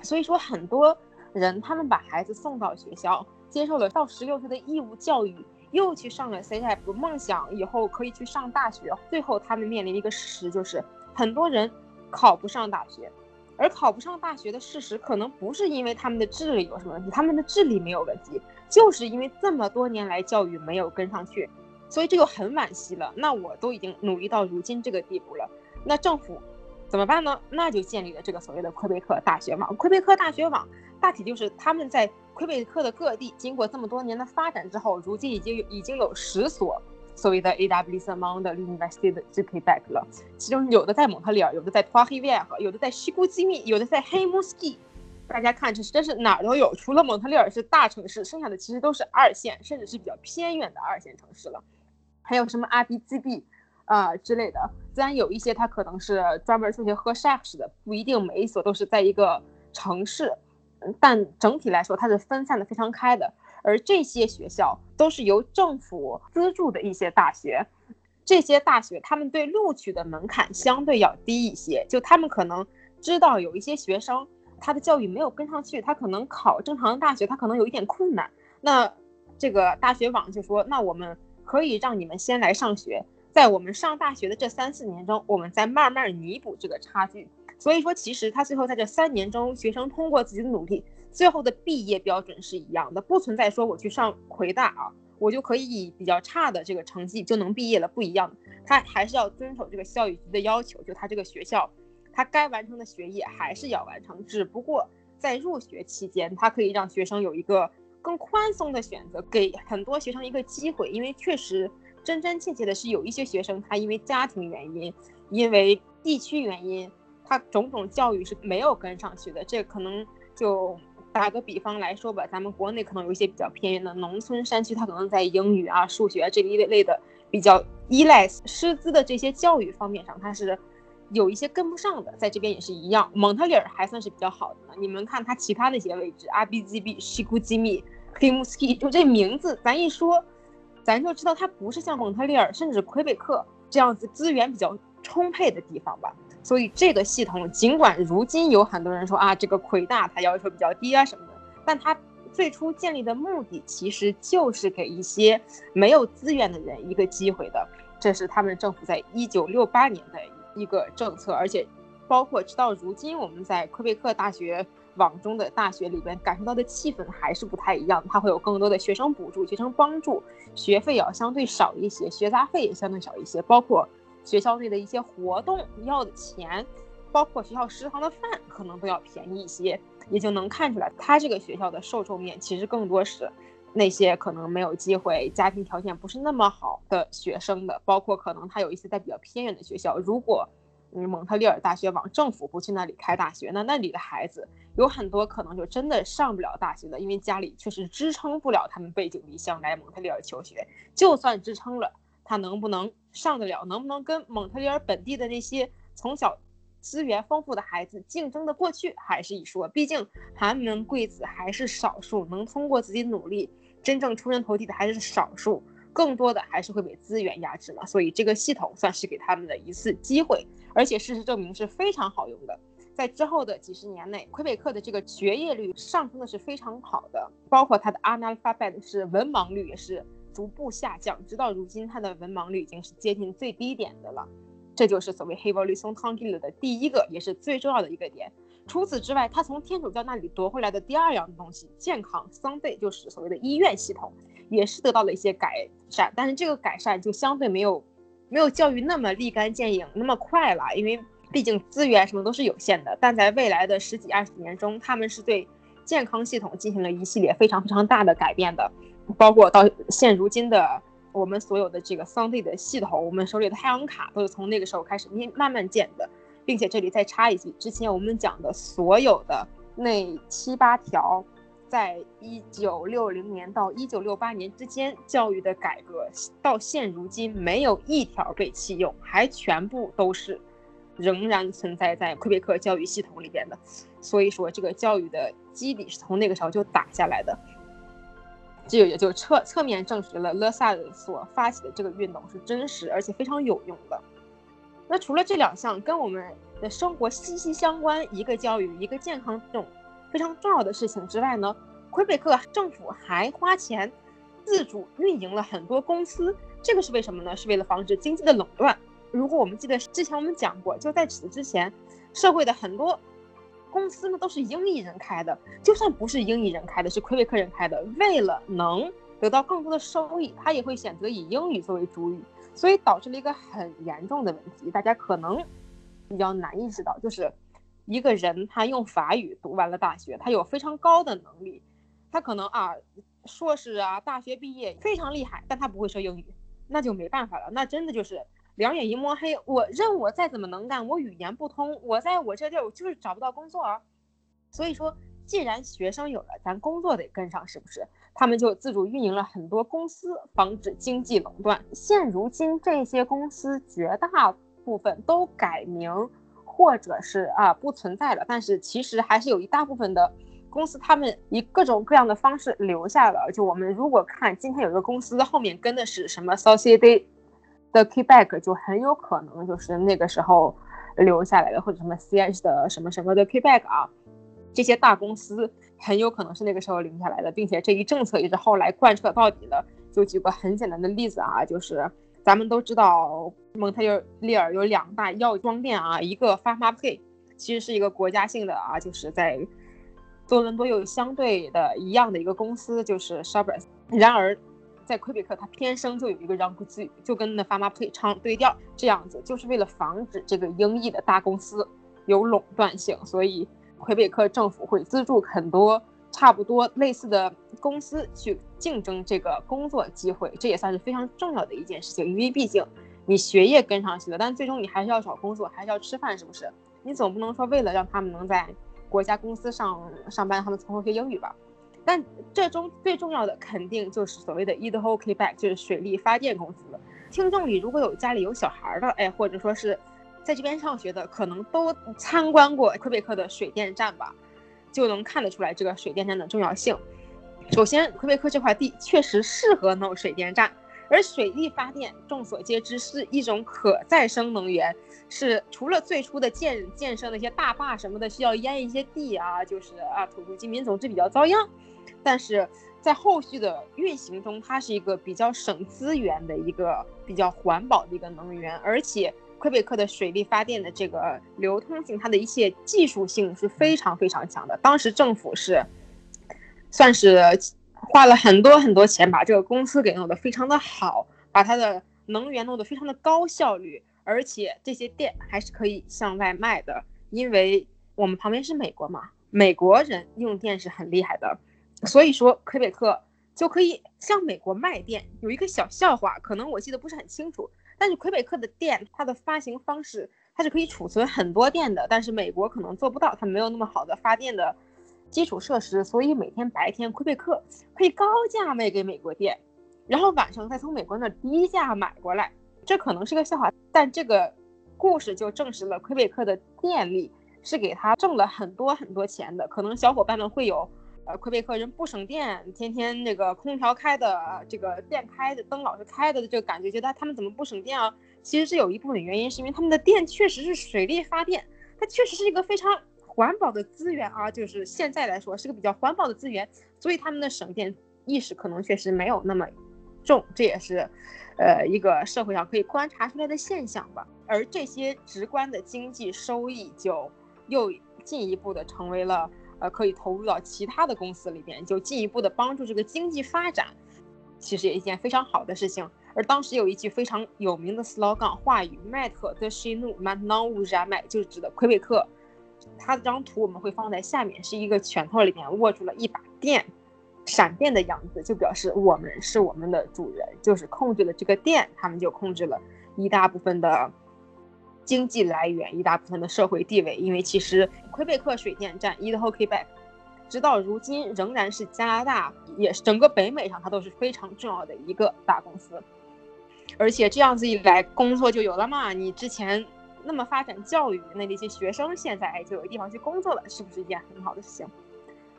所以说很多人他们把孩子送到学校，接受了到十六岁的义务教育。又去上了 CEP，梦想以后可以去上大学。最后他们面临一个事实，就是很多人考不上大学，而考不上大学的事实，可能不是因为他们的智力有什么问题，他们的智力没有问题，就是因为这么多年来教育没有跟上去，所以这就很惋惜了。那我都已经努力到如今这个地步了，那政府怎么办呢？那就建立了这个所谓的魁北克大学网。魁北克大学网大体就是他们在。魁北克的各地经过这么多年的发展之后，如今已经有已经有十所所谓的 AWS 的 University 的 Quebec 了。其中有的在蒙特利尔，有的在 t r o i v i e 有的在 c h i c o u m 有的在 h a m o u s k i 大家看，这是真是哪儿都有。除了蒙特利尔是大城市，剩下的其实都是二线，甚至是比较偏远的二线城市了。还有什么 RBGB 啊之类的。虽然有一些它可能是专门做些喝 s h a k s 的，不一定每一所都是在一个城市。但整体来说，它是分散的非常开的，而这些学校都是由政府资助的一些大学，这些大学他们对录取的门槛相对要低一些，就他们可能知道有一些学生他的教育没有跟上去，他可能考正常的大学他可能有一点困难，那这个大学网就说，那我们可以让你们先来上学，在我们上大学的这三四年中，我们再慢慢弥补这个差距。所以说，其实他最后在这三年中，学生通过自己的努力，最后的毕业标准是一样的，不存在说我去上魁大啊，我就可以以比较差的这个成绩就能毕业了，不一样，他还是要遵守这个教育局的要求，就他这个学校，他该完成的学业还是要完成，只不过在入学期间，他可以让学生有一个更宽松的选择，给很多学生一个机会，因为确实真真切切的是有一些学生，他因为家庭原因，因为地区原因。他种种教育是没有跟上去的，这可能就打个比方来说吧，咱们国内可能有一些比较偏远的农村山区，他可能在英语啊、数学这一类的比较依赖师资的这些教育方面上，他是有一些跟不上的。在这边也是一样，蒙特利尔还算是比较好的呢。你们看它其他那些位置，RBGB、西库基米、黑姆斯基，就这名字，咱一说，咱就知道它不是像蒙特利尔甚至魁北克这样子资源比较充沛的地方吧。所以这个系统，尽管如今有很多人说啊，这个魁大它要求比较低啊什么的，但它最初建立的目的其实就是给一些没有资源的人一个机会的。这是他们政府在一九六八年的一个政策，而且包括直到如今，我们在魁北克大学网中的大学里边感受到的气氛还是不太一样。它会有更多的学生补助、学生帮助，学费也要相对少一些，学杂费也相对少一些，包括。学校内的一些活动要的钱，包括学校食堂的饭，可能都要便宜一些，也就能看出来，他这个学校的受众面其实更多是那些可能没有机会、家庭条件不是那么好的学生的，包括可能他有一些在比较偏远的学校，如果蒙特利尔大学往政府不去那里开大学，那那里的孩子有很多可能就真的上不了大学的，因为家里确实支撑不了他们背井离乡来蒙特利尔求学，就算支撑了。他能不能上得了？能不能跟蒙特利尔本地的那些从小资源丰富的孩子竞争的过去，还是一说。毕竟寒门贵子还是少数，能通过自己努力真正出人头地的还是少数，更多的还是会被资源压制嘛。所以这个系统算是给他们的一次机会，而且事实证明是非常好用的。在之后的几十年内，魁北克的这个学业率上升的是非常好的，包括它的 analphabet 是文盲率也是。逐步下降，直到如今，它的文盲率已经是接近最低点的了。这就是所谓黑伯利松汤基勒的第一个，也是最重要的一个点。除此之外，他从天主教那里夺回来的第二样东西——健康桑贝，就是所谓的医院系统，也是得到了一些改善。但是这个改善就相对没有没有教育那么立竿见影，那么快了，因为毕竟资源什么都是有限的。但在未来的十几二十年中，他们是对健康系统进行了一系列非常非常大的改变的。包括到现如今的我们所有的这个桑地的系统，我们手里的太阳卡都是从那个时候开始慢慢慢建的，并且这里再插一句，之前我们讲的所有的那七八条，在一九六零年到一九六八年之间教育的改革，到现如今没有一条被弃用，还全部都是仍然存在在魁北克教育系统里边的，所以说这个教育的基底是从那个时候就打下来的。这个也就侧侧面证实了勒萨所发起的这个运动是真实而且非常有用的。那除了这两项跟我们的生活息息相关，一个教育，一个健康这种非常重要的事情之外呢，魁北克政府还花钱自主运营了很多公司，这个是为什么呢？是为了防止经济的垄断。如果我们记得之前我们讲过，就在此之前，社会的很多公司呢都是英裔人开的，就算不是英裔人开的，是魁北克人开的，为了能得到更多的收益，他也会选择以英语作为主语，所以导致了一个很严重的问题，大家可能比较难意识到，就是一个人他用法语读完了大学，他有非常高的能力，他可能啊硕士啊大学毕业非常厉害，但他不会说英语，那就没办法了，那真的就是。两眼一摸黑，我任我再怎么能干，我语言不通，我在我这地儿我就是找不到工作啊。所以说，既然学生有了，咱工作得跟上，是不是？他们就自主运营了很多公司，防止经济垄断。现如今，这些公司绝大部分都改名，或者是啊不存在了。但是其实还是有一大部分的公司，他们以各种各样的方式留下了。就我们如果看今天有一个公司后面跟的是什么 Society。的 Quebec 就很有可能就是那个时候留下来的，或者什么 CS 的什么什么的 Quebec 啊，这些大公司很有可能是那个时候留下来的，并且这一政策也是后来贯彻到底的。就举个很简单的例子啊，就是咱们都知道蒙特利尔有两大药妆店啊，一个 PharmaPay 其实是一个国家性的啊，就是在多伦多有相对的一样的一个公司，就是 Shoppers。然而。在魁北克，它天生就有一个让步自语，就跟那发妈配唱对调，这样子就是为了防止这个英裔的大公司有垄断性，所以魁北克政府会资助很多差不多类似的公司去竞争这个工作机会，这也算是非常重要的一件事情，因为毕竟你学业跟上去了，但最终你还是要找工作，还是要吃饭，是不是？你总不能说为了让他们能在国家公司上上班，他们从头学英语吧？但这中最重要的肯定就是所谓的 Idaho Quebec，就是水利发电公司。听众里如果有家里有小孩的，哎，或者说是在这边上学的，可能都参观过魁北克的水电站吧，就能看得出来这个水电站的重要性。首先，魁北克这块地确实适合弄水电站，而水力发电众所皆知是一种可再生能源，是除了最初的建建设那些大坝什么的需要淹一些地啊，就是啊土著居民总之比较遭殃。但是在后续的运行中，它是一个比较省资源的一个比较环保的一个能源，而且魁北克的水力发电的这个流通性，它的一些技术性是非常非常强的。当时政府是算是花了很多很多钱，把这个公司给弄得非常的好，把它的能源弄得非常的高效率，而且这些电还是可以向外卖的，因为我们旁边是美国嘛，美国人用电是很厉害的。所以说，魁北克就可以向美国卖电。有一个小笑话，可能我记得不是很清楚，但是魁北克的电，它的发行方式，它是可以储存很多电的，但是美国可能做不到，它没有那么好的发电的基础设施，所以每天白天魁北克可以高价卖给美国电，然后晚上再从美国那低价买过来。这可能是个笑话，但这个故事就证实了魁北克的电力是给他挣了很多很多钱的。可能小伙伴们会有。呃，魁北克人不省电，天天那个空调开的，这个电开的，灯老是开的的这个感觉，觉得他们怎么不省电啊？其实是有一部分原因，是因为他们的电确实是水力发电，它确实是一个非常环保的资源啊，就是现在来说是个比较环保的资源，所以他们的省电意识可能确实没有那么重，这也是，呃，一个社会上可以观察出来的现象吧。而这些直观的经济收益，就又进一步的成为了。呃，可以投入到其他的公司里边，就进一步的帮助这个经济发展，其实也一件非常好的事情。而当时有一句非常有名的 slogan 话语，“Met the Shinu Mat Non u j a m 就是指的魁北克。它这张图我们会放在下面，是一个拳头里面握住了一把电，闪电的样子，就表示我们是我们的主人，就是控制了这个电，他们就控制了一大部分的。经济来源一大部分的社会地位，因为其实魁北克水电站 Idaho Quebec，直到如今仍然是加拿大，也是整个北美上它都是非常重要的一个大公司。而且这样子一来，工作就有了嘛。你之前那么发展教育，那那些学生现在就有地方去工作了，是不是一件很好的事情？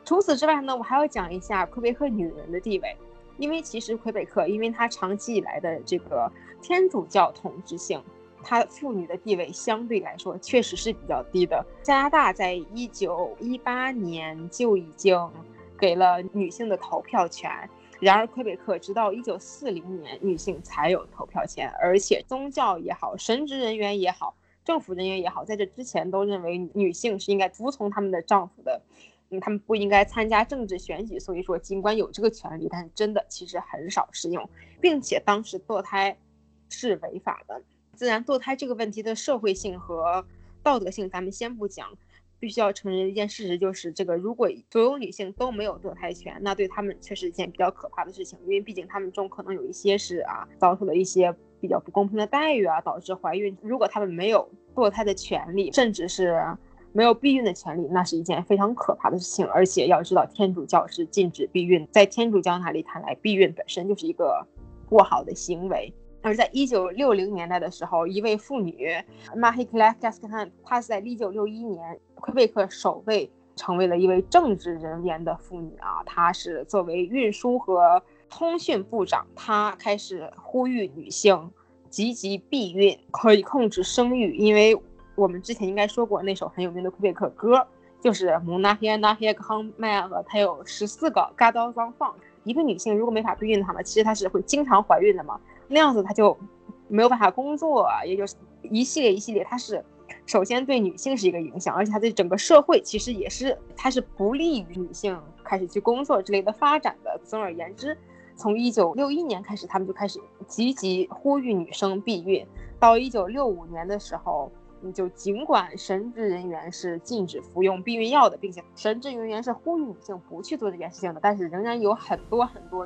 除此之外呢，我还要讲一下魁北克女人的地位，因为其实魁北克，因为它长期以来的这个天主教统治性。她妇女的地位相对来说确实是比较低的。加拿大在一九一八年就已经给了女性的投票权，然而，魁北克直到一九四零年，女性才有投票权，而且宗教也好，神职人员也好，政府人员也好，在这之前都认为女性是应该服从他们的丈夫的，嗯，他们不应该参加政治选举。所以说，尽管有这个权利，但是真的其实很少适用，并且当时堕胎是违法的。自然，堕胎这个问题的社会性和道德性，咱们先不讲。必须要承认一件事实，就是这个，如果所有女性都没有堕胎权，那对她们却是一件比较可怕的事情，因为毕竟她们中可能有一些是啊，遭受了一些比较不公平的待遇啊，导致怀孕。如果她们没有堕胎的权利，甚至是没有避孕的权利，那是一件非常可怕的事情。而且要知道，天主教是禁止避孕，在天主教那里看来，避孕本身就是一个不好的行为。而在一九六零年代的时候，一位妇女 Marie Claire Gaston，她是在一九六一年魁北克首位成为了一位政治人员的妇女啊。她是作为运输和通讯部长，她开始呼吁女性积极避孕，可以控制生育。因为我们之前应该说过那首很有名的魁北克歌，就是《蒙娜黑娜黑康麦尔》，它有十四个嘎刀装放。一个女性如果没法避孕的话呢，其实她是会经常怀孕的嘛。那样子他就没有办法工作，也就是一系列一系列，它是首先对女性是一个影响，而且它对整个社会其实也是，它是不利于女性开始去工作之类的发展的。总而言之，从一九六一年开始，他们就开始积极呼吁女生避孕。到一九六五年的时候，就尽管神职人员是禁止服用避孕药的，并且神职人员是呼吁女性不去做这件事情的，但是仍然有很多很多。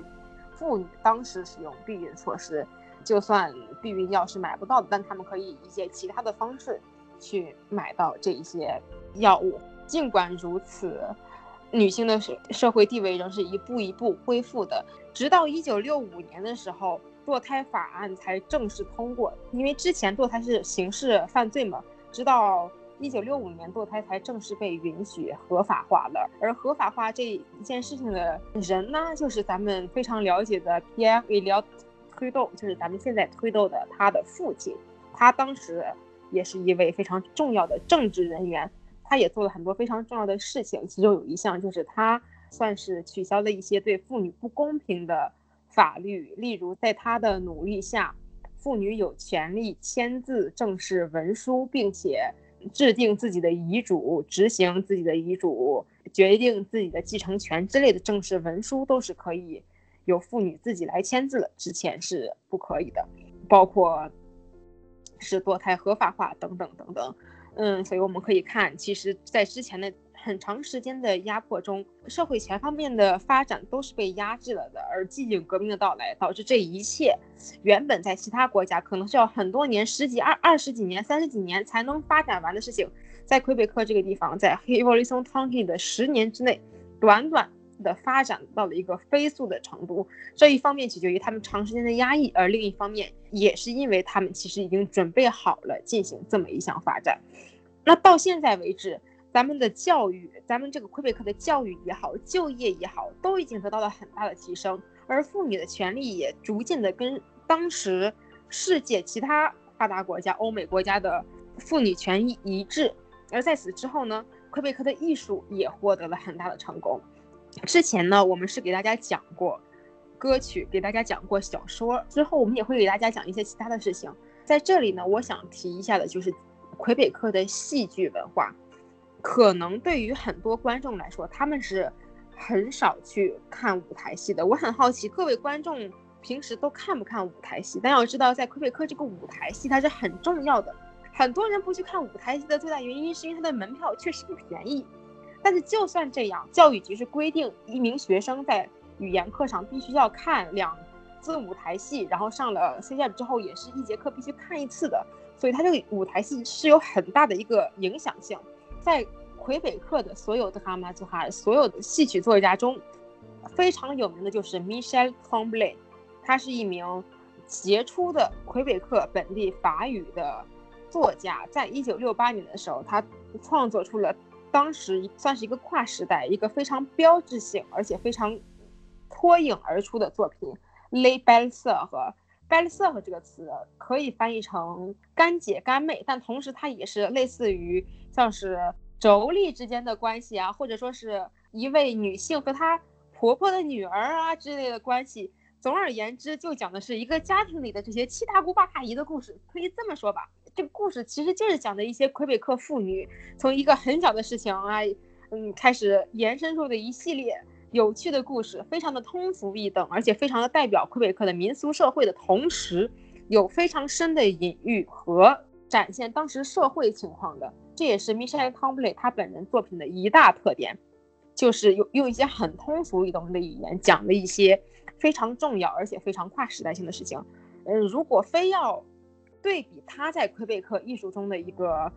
妇女当时使用避孕措施，就算避孕药是买不到的，但他们可以以一些其他的方式去买到这一些药物。尽管如此，女性的社社会地位仍是一步一步恢复的。直到一九六五年的时候，堕胎法案才正式通过，因为之前堕胎是刑事犯罪嘛。直到一九六五年，堕胎才正式被允许合法化了。而合法化这一件事情的人呢，就是咱们非常了解的 Pierre e l i o t 推动，就是咱们现在推动的他的父亲。他当时也是一位非常重要的政治人员，他也做了很多非常重要的事情。其中有一项就是他算是取消了一些对妇女不公平的法律，例如在他的努力下，妇女有权利签字正式文书，并且。制定自己的遗嘱、执行自己的遗嘱、决定自己的继承权之类的正式文书，都是可以由妇女自己来签字的。之前是不可以的，包括是堕胎合法化等等等等。嗯，所以我们可以看，其实，在之前的。很长时间的压迫中，社会全方面的发展都是被压制了的。而寂静革命的到来，导致这一切原本在其他国家可能是要很多年、十几、二二十几年、三十几年才能发展完的事情，在魁北克这个地方，在 h i v o l i s o n County 的十年之内，短短的发展到了一个飞速的程度。这一方面取决于他们长时间的压抑，而另一方面也是因为他们其实已经准备好了进行这么一项发展。那到现在为止。咱们的教育，咱们这个魁北克的教育也好，就业也好，都已经得到了很大的提升，而妇女的权利也逐渐的跟当时世界其他发达国家、欧美国家的妇女权益一致。而在此之后呢，魁北克的艺术也获得了很大的成功。之前呢，我们是给大家讲过歌曲，给大家讲过小说，之后我们也会给大家讲一些其他的事情。在这里呢，我想提一下的就是魁北克的戏剧文化。可能对于很多观众来说，他们是很少去看舞台戏的。我很好奇，各位观众平时都看不看舞台戏？但要知道，在魁北克这个舞台戏它是很重要的。很多人不去看舞台戏的最大原因，是因为它的门票确实不便宜。但是就算这样，教育局是规定一名学生在语言课上必须要看两次舞台戏，然后上了 CJ 之后，也是一节课必须看一次的。所以它这个舞台戏是有很大的一个影响性。在魁北克的所有的哈马祖哈所有的戏曲作家中，非常有名的就是 Michel c o m b l e 他是一名杰出的魁北克本地法语的作家。在一九六八年的时候，他创作出了当时算是一个跨时代、一个非常标志性而且非常脱颖而出的作品《Les Belles Sœurs》。Bellysoul 这个词可以翻译成干姐、干妹，但同时它也是类似于。像是妯娌之间的关系啊，或者说是一位女性和她婆婆的女儿啊之类的关系。总而言之，就讲的是一个家庭里的这些七大姑八大姨的故事，可以这么说吧。这个故事其实就是讲的一些魁北克妇女从一个很小的事情啊，嗯，开始延伸出的一系列有趣的故事，非常的通俗易懂，而且非常的代表魁北克的民俗社会的同时，有非常深的隐喻和展现当时社会情况的。这也是 Michelle t o m b l y 他本人作品的一大特点，就是用用一些很通俗易懂的语言讲了一些。非常重要，而且非常跨时代性的事情。嗯，如果非要对比他在魁北克艺术中的一个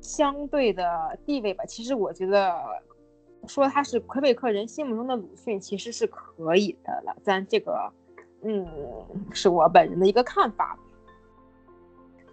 相对的地位吧，其实我觉得说他是魁北克人心目中的鲁迅，其实是可以的了。咱这个，嗯，是我本人的一个看法。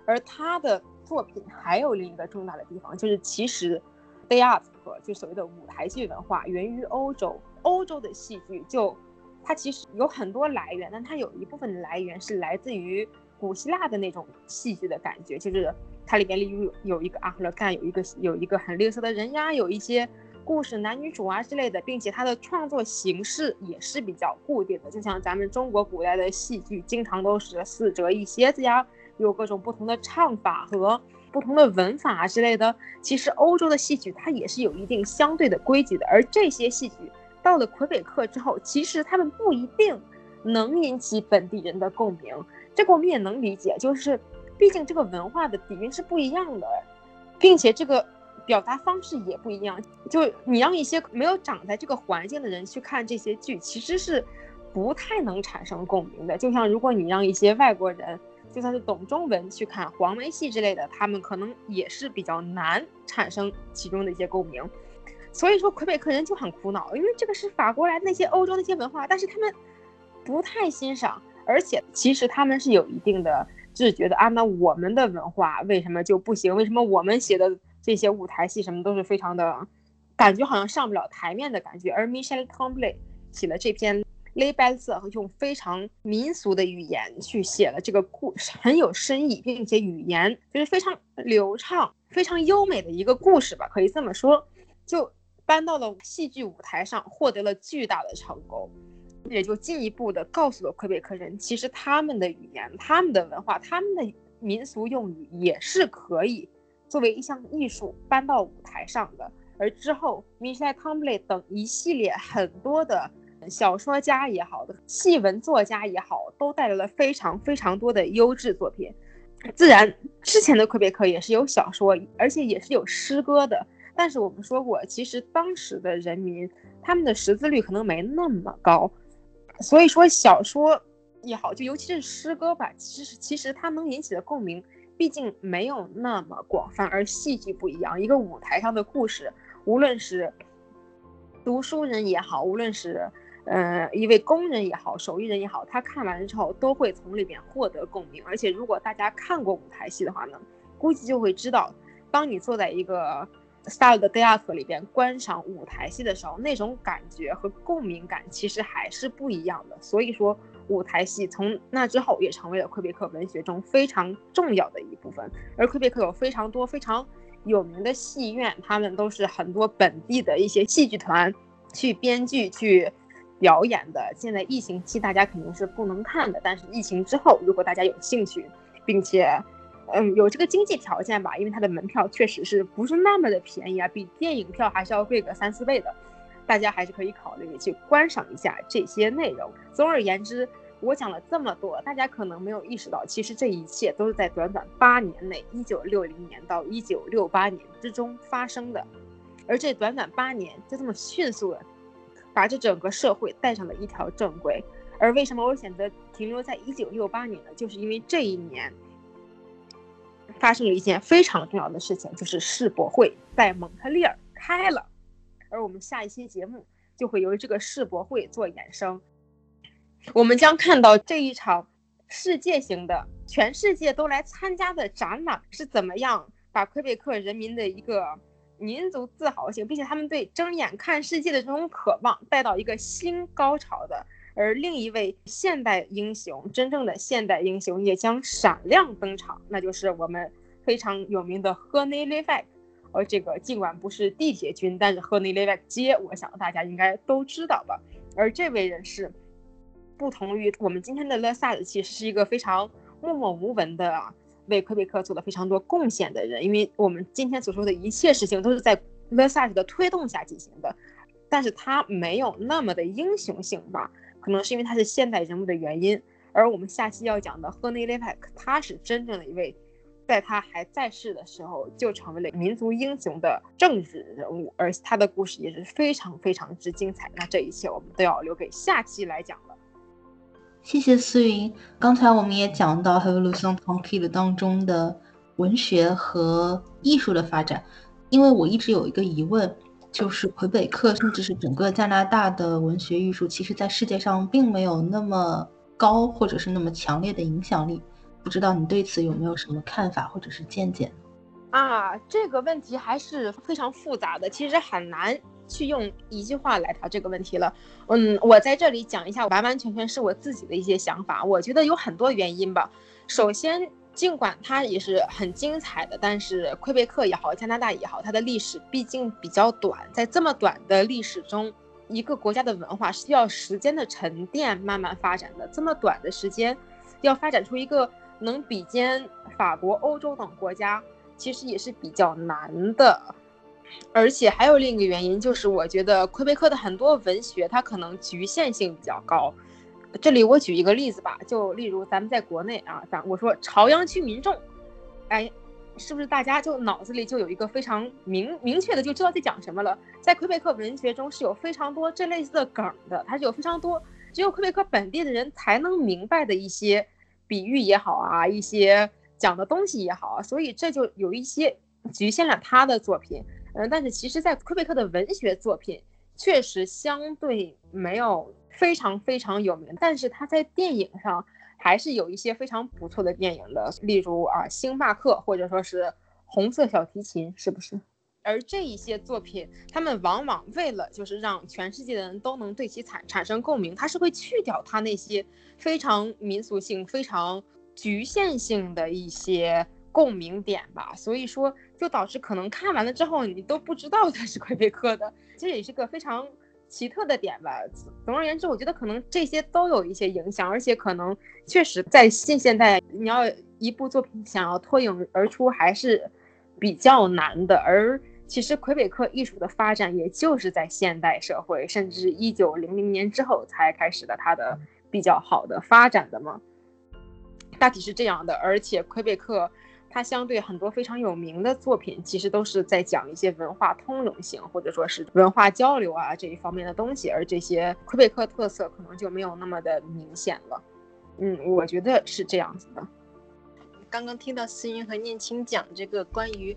而他的作品还有另一个重大的地方，就是其实 day art 就所谓的舞台剧文化源于欧洲，欧洲的戏剧就。它其实有很多来源，但它有一部分的来源是来自于古希腊的那种戏剧的感觉，就是它里边例如有有一个阿赫勒干，有一个有一个很吝啬的人呀，有一些故事男女主啊之类的，并且它的创作形式也是比较固定的，就像咱们中国古代的戏剧，经常都是四折一蝎子呀，有各种不同的唱法和不同的文法之类的。其实欧洲的戏曲它也是有一定相对的规矩的，而这些戏曲。到了魁北克之后，其实他们不一定能引起本地人的共鸣，这个我们也能理解，就是毕竟这个文化的底蕴是不一样的，并且这个表达方式也不一样。就你让一些没有长在这个环境的人去看这些剧，其实是不太能产生共鸣的。就像如果你让一些外国人，就算是懂中文去看黄梅戏之类的，他们可能也是比较难产生其中的一些共鸣。所以说，魁北克人就很苦恼，因为这个是法国来的那些欧洲那些文化，但是他们不太欣赏，而且其实他们是有一定的自觉的啊。那我们的文化为什么就不行？为什么我们写的这些舞台戏什么都是非常的，感觉好像上不了台面的感觉？而 Michel t o m b l y 写了这篇《Les b e l l e 用非常民俗的语言去写了这个故事，很有深意，并且语言就是非常流畅、非常优美的一个故事吧，可以这么说，就。搬到了戏剧舞台上，获得了巨大的成功，也就进一步的告诉了魁北克人，其实他们的语言、他们的文化、他们的民俗用语也是可以作为一项艺术搬到舞台上的。而之后，米歇尔·汤布雷等一系列很多的小说家也好的戏文作家也好，都带来了非常非常多的优质作品。自然，之前的魁北克也是有小说，而且也是有诗歌的。但是我们说过，其实当时的人民他们的识字率可能没那么高，所以说小说也好，就尤其是诗歌吧，其实其实它能引起的共鸣，毕竟没有那么广泛。而戏剧不一样，一个舞台上的故事，无论是读书人也好，无论是呃一位工人也好，手艺人也好，他看完之后都会从里面获得共鸣。而且如果大家看过舞台戏的话呢，估计就会知道，当你坐在一个 style 的 theater 里边观赏舞台戏的时候，那种感觉和共鸣感其实还是不一样的。所以说，舞台戏从那之后也成为了魁北克文学中非常重要的一部分。而魁北克有非常多非常有名的戏院，他们都是很多本地的一些戏剧团去编剧去表演的。现在疫情期大家肯定是不能看的，但是疫情之后，如果大家有兴趣，并且。嗯，有这个经济条件吧，因为它的门票确实是不是那么的便宜啊，比电影票还是要贵个三四倍的，大家还是可以考虑去观赏一下这些内容。总而言之，我讲了这么多，大家可能没有意识到，其实这一切都是在短短八年内，一九六零年到一九六八年之中发生的，而这短短八年就这么迅速的把这整个社会带上了一条正轨。而为什么我选择停留在一九六八年呢？就是因为这一年。发生了一件非常重要的事情，就是世博会在蒙特利尔开了，而我们下一期节目就会由这个世博会做衍生，我们将看到这一场世界型的、全世界都来参加的展览是怎么样把魁北克人民的一个民族自豪性，并且他们对睁眼看世界的这种渴望带到一个新高潮的。而另一位现代英雄，真正的现代英雄也将闪亮登场，那就是我们非常有名的赫内雷维克。而这个尽管不是地铁军，但是赫内雷维克街，我想大家应该都知道吧。而这位人士，不同于我们今天的勒萨的，其实是一个非常默默无闻的，为魁北克做了非常多贡献的人。因为我们今天所说的一切事情都是在勒萨的推动下进行的，但是他没有那么的英雄性吧？可能是因为他是现代人物的原因。而我们下期要讲的赫内雷派克，他是真正的一位，在他还在世的时候就成为了民族英雄的政治人物，而他的故事也是非常非常之精彩。那这一切我们都要留给下期来讲了。谢谢思云。刚才我们也讲到《h e v o l u t i o n Tranquille》当中的文学和艺术的发展，因为我一直有一个疑问，就是魁北克甚至是整个加拿大的文学艺术，其实在世界上并没有那么。高或者是那么强烈的影响力，不知道你对此有没有什么看法或者是见解？啊，这个问题还是非常复杂的，其实很难去用一句话来谈这个问题了。嗯，我在这里讲一下，完完全全是我自己的一些想法。我觉得有很多原因吧。首先，尽管它也是很精彩的，但是魁北克也好，加拿大也好，它的历史毕竟比较短，在这么短的历史中。一个国家的文化是需要时间的沉淀，慢慢发展的。这么短的时间，要发展出一个能比肩法国、欧洲等国家，其实也是比较难的。而且还有另一个原因，就是我觉得魁北克的很多文学，它可能局限性比较高。这里我举一个例子吧，就例如咱们在国内啊，咱我说朝阳区民众，哎。是不是大家就脑子里就有一个非常明明确的就知道在讲什么了？在魁北克文学中是有非常多这类似的梗的，它是有非常多只有魁北克本地的人才能明白的一些比喻也好啊，一些讲的东西也好啊，所以这就有一些局限了他的作品。嗯，但是其实，在魁北克的文学作品确实相对没有非常非常有名，但是他在电影上。还是有一些非常不错的电影的，例如啊《星巴克》或者说是《红色小提琴》，是不是？而这一些作品，他们往往为了就是让全世界的人都能对其产产生共鸣，他是会去掉他那些非常民俗性、非常局限性的一些共鸣点吧。所以说，就导致可能看完了之后，你都不知道他是 魁北克的，这也是个非常。奇特的点吧。总而言之，我觉得可能这些都有一些影响，而且可能确实在近现代，你要一部作品想要脱颖而出还是比较难的。而其实魁北克艺术的发展，也就是在现代社会，甚至一九零零年之后才开始的它的比较好的发展的嘛，大体是这样的。而且魁北克。它相对很多非常有名的作品，其实都是在讲一些文化通融性，或者说是文化交流啊这一方面的东西，而这些魁北克特色可能就没有那么的明显了。嗯，我觉得是这样子的。刚刚听到思云和念青讲这个关于。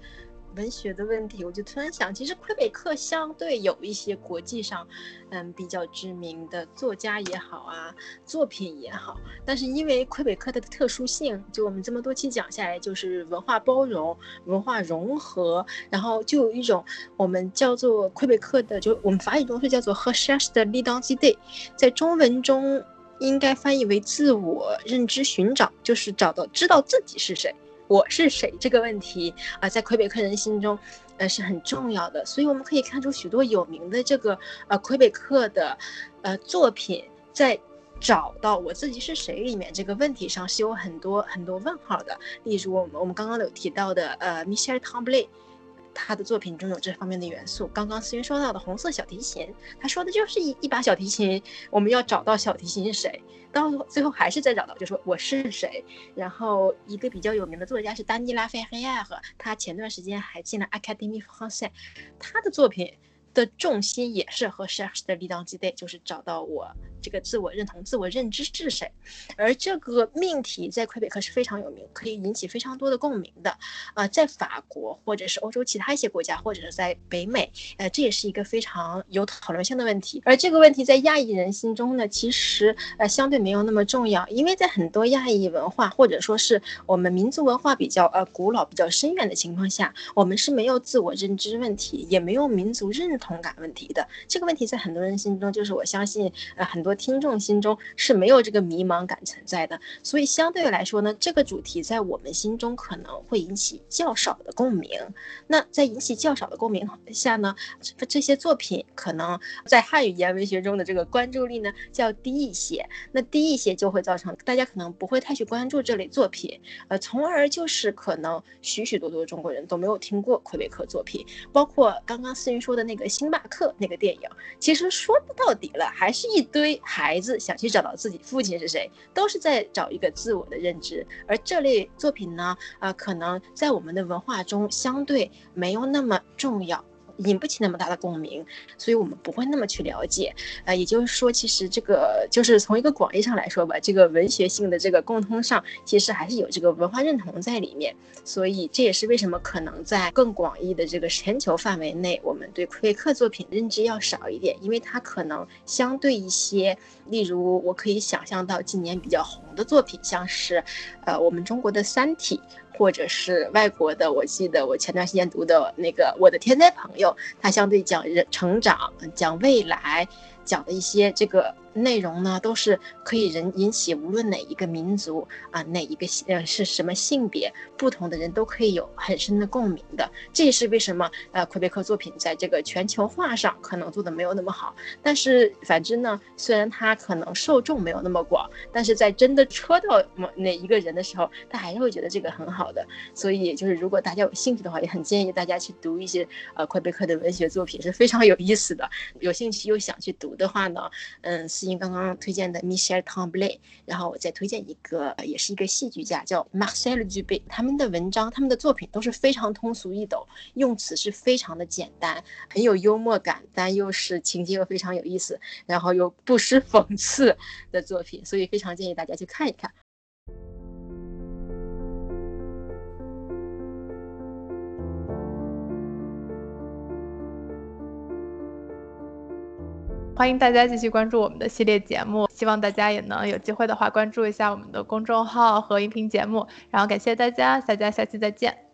文学的问题，我就突然想，其实魁北克相对有一些国际上，嗯，比较知名的作家也好啊，作品也好，但是因为魁北克的特殊性，就我们这么多期讲下来，就是文化包容、文化融合，然后就有一种我们叫做魁北克的，就我们法语中是叫做 “recherche de l'identité”，在中文中应该翻译为自我认知寻找，就是找到知道自己是谁。我是谁这个问题啊，在魁北克人心中，呃是很重要的。所以我们可以看出许多有名的这个呃魁北克的，呃作品，在找到我自己是谁里面这个问题上是有很多很多问号的。例如我们我们刚刚有提到的呃 Michel t a m b l a y 他的作品中有这方面的元素。刚刚思云说到的红色小提琴，他说的就是一一把小提琴，我们要找到小提琴是谁。到最后还是再找到，就说我是谁。然后一个比较有名的作家是丹尼拉菲黑亚赫他前段时间还进了 Academy f r a n c a i s 他的作品的重心也是和 Cherche de l'identité，就是找到我。这个自我认同、自我认知是谁？而这个命题在魁北克是非常有名，可以引起非常多的共鸣的。啊，在法国或者是欧洲其他一些国家，或者是在北美，呃，这也是一个非常有讨论性的问题。而这个问题在亚裔人心中呢，其实呃相对没有那么重要，因为在很多亚裔文化或者说是我们民族文化比较呃古老、比较深远的情况下，我们是没有自我认知问题，也没有民族认同感问题的。这个问题在很多人心中，就是我相信呃很多。听众心中是没有这个迷茫感存在的。所以相对来说呢，这个主题在我们心中可能会引起较少的共鸣。那在引起较少的共鸣下呢，这些作品可能在汉语言文学中的这个关注力呢较低一些。那低一些就会造成大家可能不会太去关注这类作品，呃，从而就是可能许许多多中国人都没有听过魁北克作品，包括刚刚思云说的那个星巴克那个电影，其实说不到底了，还是一堆孩子想去找到自己父亲是谁，都是在找一个自我的认知。而这类作品呢，啊，可能在我们的文化中相对没有那么重要。引不起那么大的共鸣，所以我们不会那么去了解。呃，也就是说，其实这个就是从一个广义上来说吧，这个文学性的这个共通上，其实还是有这个文化认同在里面。所以这也是为什么可能在更广义的这个全球范围内，我们对魁北克作品认知要少一点，因为它可能相对一些，例如我可以想象到今年比较红的作品，像是，呃，我们中国的《三体》。或者是外国的，我记得我前段时间读的那个《我的天才朋友》，他相对讲人成长，讲未来，讲的一些这个。内容呢，都是可以人引起无论哪一个民族啊，哪一个性呃是什么性别不同的人都可以有很深的共鸣的。这也是为什么呃魁北克作品在这个全球化上可能做的没有那么好。但是反之呢，虽然它可能受众没有那么广，但是在真的戳到某哪一个人的时候，他还是会觉得这个很好的。所以就是如果大家有兴趣的话，也很建议大家去读一些呃魁北克的文学作品，是非常有意思的。有兴趣又想去读的话呢，嗯。最近刚刚推荐的 Michel t a m b l a y 然后我再推荐一个，也是一个戏剧家，叫 Marcel Dubé。他们的文章、他们的作品都是非常通俗易懂，用词是非常的简单，很有幽默感，但又是情节又非常有意思，然后又不失讽刺的作品，所以非常建议大家去看一看。欢迎大家继续关注我们的系列节目，希望大家也能有机会的话关注一下我们的公众号和音频节目。然后感谢大家，大家下期再见。